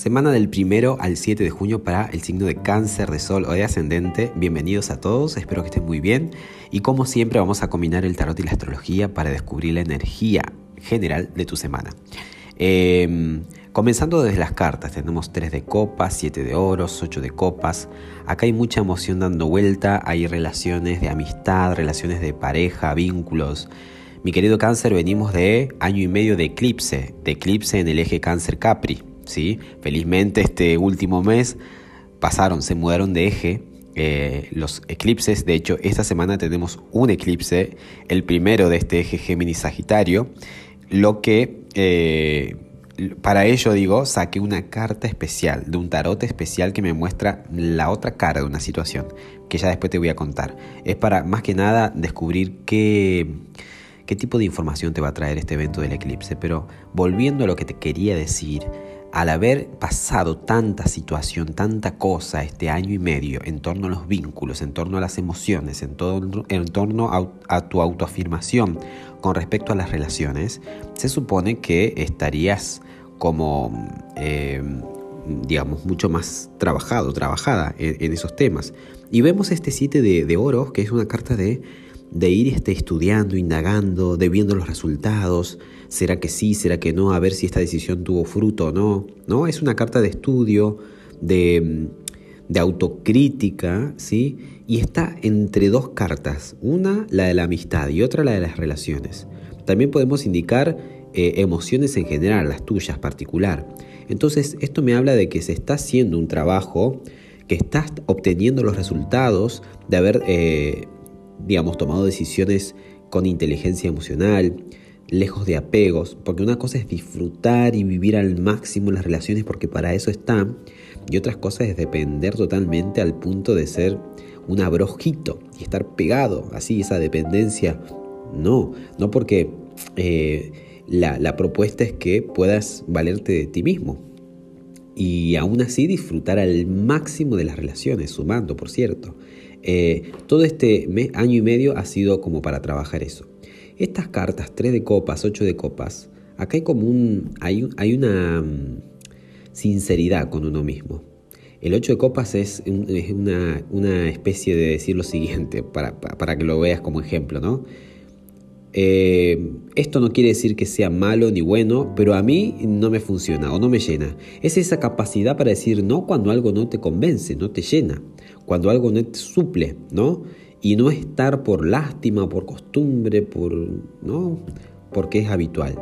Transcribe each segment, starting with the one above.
Semana del primero al 7 de junio para el signo de cáncer de sol o de ascendente. Bienvenidos a todos, espero que estén muy bien. Y como siempre vamos a combinar el tarot y la astrología para descubrir la energía general de tu semana. Em, comenzando desde las cartas, tenemos 3 de copas, 7 de oros, 8 de copas. Acá hay mucha emoción dando vuelta, hay relaciones de amistad, relaciones de pareja, vínculos. Mi querido cáncer, venimos de año y medio de eclipse, de eclipse en el eje cáncer-capri. Felizmente este último mes pasaron, se mudaron de eje eh, los eclipses. De hecho, esta semana tenemos un eclipse, el primero de este eje Géminis-Sagitario, lo que... Eh, para ello digo, saqué una carta especial, de un tarot especial que me muestra la otra cara de una situación, que ya después te voy a contar. Es para más que nada descubrir qué, qué tipo de información te va a traer este evento del eclipse. Pero volviendo a lo que te quería decir, al haber pasado tanta situación, tanta cosa este año y medio en torno a los vínculos, en torno a las emociones, en, todo, en torno a, tu autoafirmación con respecto a las relaciones, se supone que estarías como, eh, digamos, mucho más trabajado, trabajada en, esos temas. Y vemos este 7 de, de oro, que es una carta de de ir este, estudiando, indagando, de viendo los resultados, será que sí, será que no, a ver si esta decisión tuvo fruto o no, ¿no? Es una carta de estudio, de, de autocrítica, ¿sí? Y está entre dos cartas, una la de la amistad y otra la de las relaciones. También podemos indicar eh, emociones en general, las tuyas particular. Entonces, esto me habla de que se está haciendo un trabajo, que estás obteniendo los resultados de haber eh, digamos, tomado decisiones con inteligencia emocional, lejos de apegos, porque una cosa es disfrutar y vivir al máximo las relaciones porque para eso están, y otras cosas es depender totalmente al punto de ser un abrojito y estar pegado, así, esa dependencia. No, no porque eh, la, la propuesta es que puedas valerte de ti mismo y aún así disfrutar al máximo de las relaciones, sumando, por cierto. Eh, todo este año y medio ha sido como para trabajar eso. Estas cartas, 3 de copas, 8 de copas, acá hay como un, hay, hay una mm, sinceridad con uno mismo. El 8 de copas es, una, una, especie de decir lo siguiente, para, para, que lo veas como ejemplo, ¿no? Eh, esto no quiere decir que sea malo ni bueno, pero a mí no me funciona o no me llena. Es esa capacidad para decir no cuando algo no te convence, no te llena cuando algo no te suple, ¿no? Y no estar por lástima, por costumbre, por, ¿no? Porque es habitual.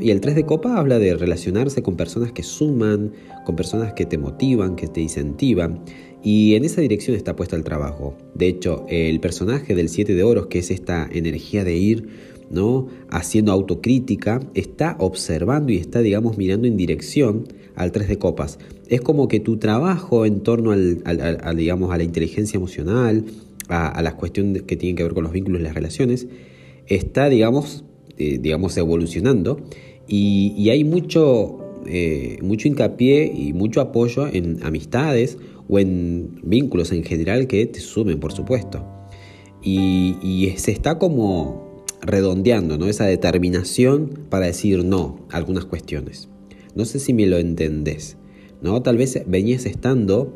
Y el 3 de copa habla de relacionarse con personas que suman, con personas que te motivan, que te incentivan. Y en esa dirección está puesto el trabajo. De hecho, el personaje del 7 de oros, que es esta energía de ir ¿no? haciendo autocrítica, está observando y está, digamos, mirando en dirección al 3 de copas. Es como que tu trabajo en torno al, digamos, a la inteligencia emocional, a, las cuestiones que tienen que ver con los vínculos y las relaciones, está, digamos, eh, digamos evolucionando y, hay mucho, eh, mucho hincapié y mucho apoyo en amistades o en vínculos en general que te sumen, por supuesto. Y, y se está como redondeando ¿no? esa determinación para decir no a algunas cuestiones. No sé si me lo entendés. ¿no? Tal vez venías estando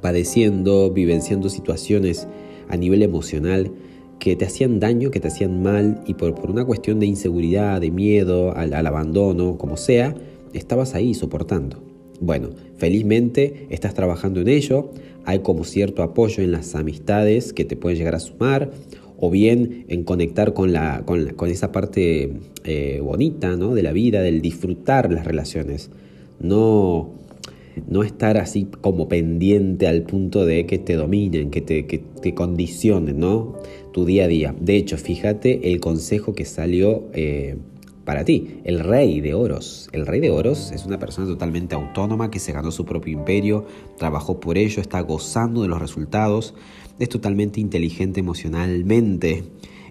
padeciendo, vivenciando situaciones a nivel emocional que te hacían daño, que te hacían mal y por, por una cuestión de inseguridad, de miedo, al, al abandono, como sea, estabas ahí soportando. Bueno, felizmente estás trabajando en ello, hay como cierto apoyo en las amistades que te pueden llegar a sumar o bien en conectar con, la, con, esa parte eh, bonita ¿no? de la vida, del disfrutar las relaciones. No, no estar así como pendiente al punto de que te dominen, que te, que condicionen ¿no? tu día a día. De hecho, fíjate el consejo que salió eh, para ti, el rey de oros. El rey de oros es una persona totalmente autónoma que se ganó su propio imperio, trabajó por ello, está gozando de los resultados es totalmente inteligente emocionalmente,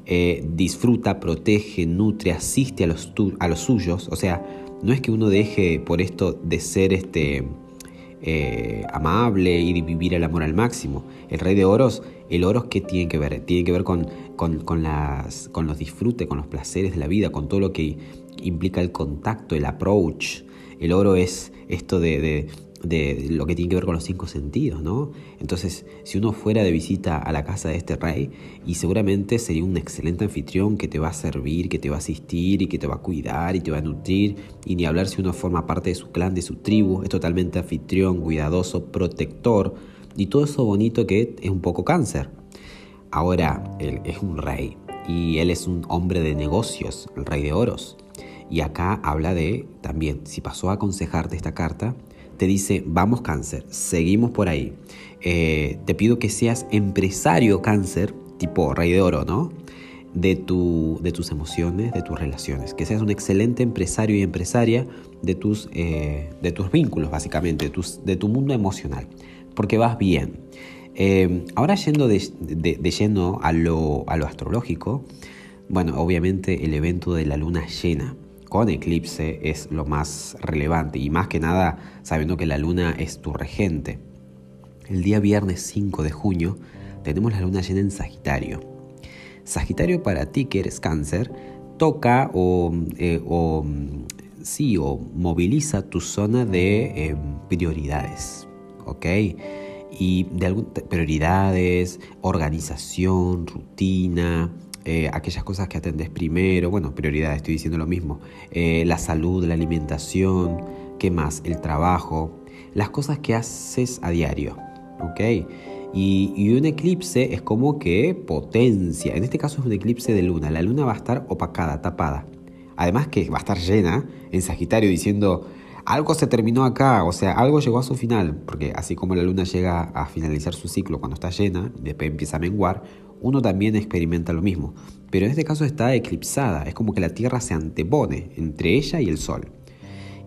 eh, disfruta, protege, nutre, asiste a los, a los suyos. O sea, no es que uno deje por esto de ser este, eh, amable y vivir el amor al máximo. El rey de oros, el oro, ¿qué tiene que ver? Tiene que ver con, con, las, con los disfrutes, con los placeres de la vida, con todo lo que implica el contacto, el approach. El oro es esto de lo que tiene que ver con los cinco sentidos, ¿no? Entonces, si uno fuera de visita a la casa de este rey, y seguramente sería un excelente anfitrión que te va a servir, que te va a asistir y que te va a cuidar y te va a nutrir, y ni hablar si uno forma parte de su clan, de su tribu, es totalmente anfitrión, cuidadoso, protector, y todo eso bonito que es un poco cáncer. Ahora, él es un rey, y él es un hombre de negocios, el rey de oros. Y acá habla de, también, si pasó a aconsejarte esta carta, te dice, vamos cáncer, seguimos por ahí. Eh, te pido que seas empresario cáncer, tipo rey de oro, ¿no? De, tu, de tus emociones, de tus relaciones. Que seas un excelente empresario y empresaria de tus, eh, de tus vínculos, básicamente, de, de, tu mundo emocional. Porque vas bien. Eh, ahora yendo de, lleno a lo, a lo astrológico, bueno, obviamente el evento de la luna llena con eclipse es lo más relevante y más que nada sabiendo que la luna es tu regente. El día viernes 5 de junio tenemos la luna llena en Sagitario. Sagitario para ti que eres cáncer toca o, eh, sí, o moviliza tu zona de em, prioridades, ¿ok? Y de prioridades, organización, rutina, eh, aquellas cosas que atendes primero, bueno, prioridades, estoy diciendo lo mismo, eh, la salud, la alimentación, ¿qué más? El trabajo, las cosas que haces a diario, ¿ok? Y, un eclipse es como que potencia, en este caso es un eclipse de luna, la luna va a estar opacada, tapada, además que va a estar llena en Sagitario diciendo, algo se terminó acá, o sea, algo llegó a su final, porque así como la luna llega a finalizar su ciclo cuando está llena, después empieza a menguar, uno también experimenta lo mismo, pero en este caso está eclipsada, es como que la Tierra se antepone entre ella y el Sol.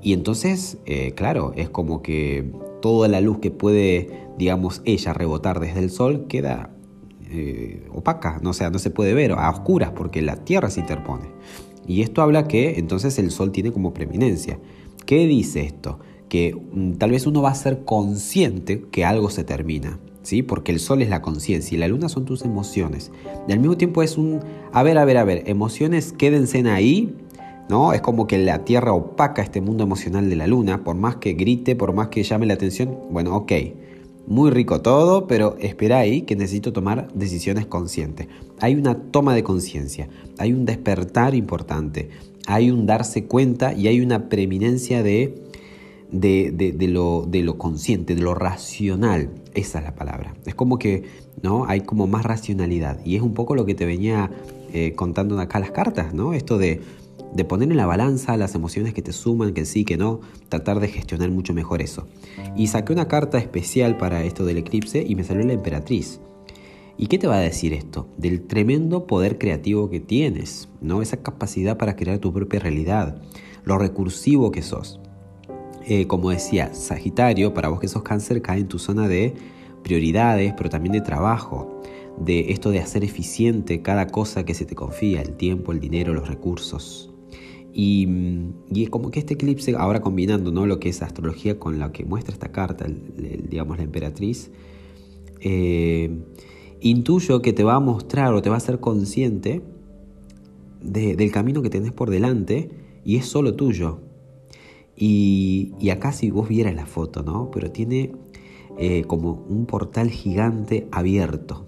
Y entonces, eh, claro, es como que toda la luz que puede, digamos, ella rebotar desde el Sol queda eh, opaca, no, sea, no se puede ver, a oscuras, porque la Tierra se interpone. Y esto habla que entonces el Sol tiene como preeminencia. ¿Qué dice esto? Que mm, tal vez uno va a ser consciente que algo se termina. Porque el sol es la conciencia y la luna son tus emociones. Y al mismo tiempo es un, a ver, a ver, a ver, emociones quédense ahí, ¿no? Es como que la Tierra opaca este mundo emocional de la luna, por más que grite, por más que llame la atención, bueno, ok, muy rico todo, pero espera ahí que necesito tomar decisiones conscientes. Hay una toma de conciencia, hay un despertar importante, hay un darse cuenta y hay una preeminencia de de, lo, de lo consciente, de lo racional. Esa es la palabra. Es como que ¿no? hay como más racionalidad. Y es un poco lo que te venía eh, contando acá las cartas, ¿no? Esto de, de poner en la balanza las emociones que te suman, que sí, que no, tratar de gestionar mucho mejor eso. Y saqué una carta especial para esto del eclipse y me salió la emperatriz. ¿Y qué te va a decir esto? Del tremendo poder creativo que tienes, ¿no? Esa capacidad para crear tu propia realidad, lo recursivo que sos. Eh, como decía, Sagitario, para vos que sos cáncer, cae en tu zona de prioridades, pero también de trabajo, de esto de hacer eficiente cada cosa que se te confía, el tiempo, el dinero, los recursos. Y, y es como que este eclipse, ahora combinando ¿no? lo que es astrología con lo que muestra esta carta, digamos la emperatriz, eh, intuyo que te va a mostrar o te va a hacer consciente del camino que tenés por delante y es solo tuyo. Y, acá si vos vieras la foto, ¿no? Pero tiene eh, como un portal gigante abierto.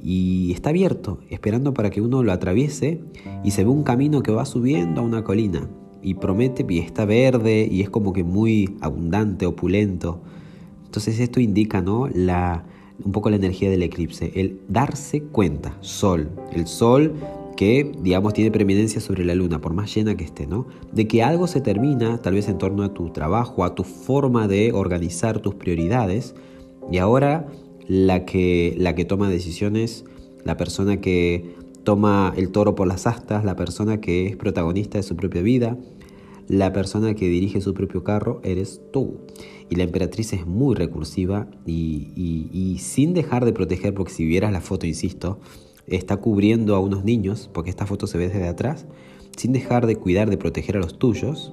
Y está abierto, esperando para que uno lo atraviese y se ve un camino que va subiendo a una colina. Y promete, y está verde y es como que muy abundante, opulento. Entonces esto indica, ¿no? La, un poco la energía del eclipse, el darse cuenta, sol. El sol que, digamos, tiene preeminencia sobre la luna, por más llena que esté, ¿no? De que algo se termina, tal vez en torno a tu trabajo, a tu forma de organizar tus prioridades, y ahora la que, la que toma decisiones, la persona que toma el toro por las astas, la persona que es protagonista de su propia vida, la persona que dirige su propio carro, eres tú. Y la emperatriz es muy recursiva y, y sin dejar de proteger, porque si vieras la foto, insisto, está cubriendo a unos niños, porque esta foto se ve desde atrás, sin dejar de cuidar de proteger a los tuyos,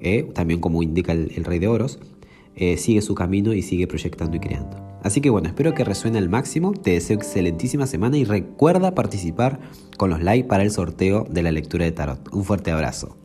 eh, también como indica el, rey de oros, eh, sigue su camino y sigue proyectando y creando. Así que bueno, espero que resuene al máximo, te deseo excelentísima semana y recuerda participar con los likes para el sorteo de la lectura de tarot. Un fuerte abrazo.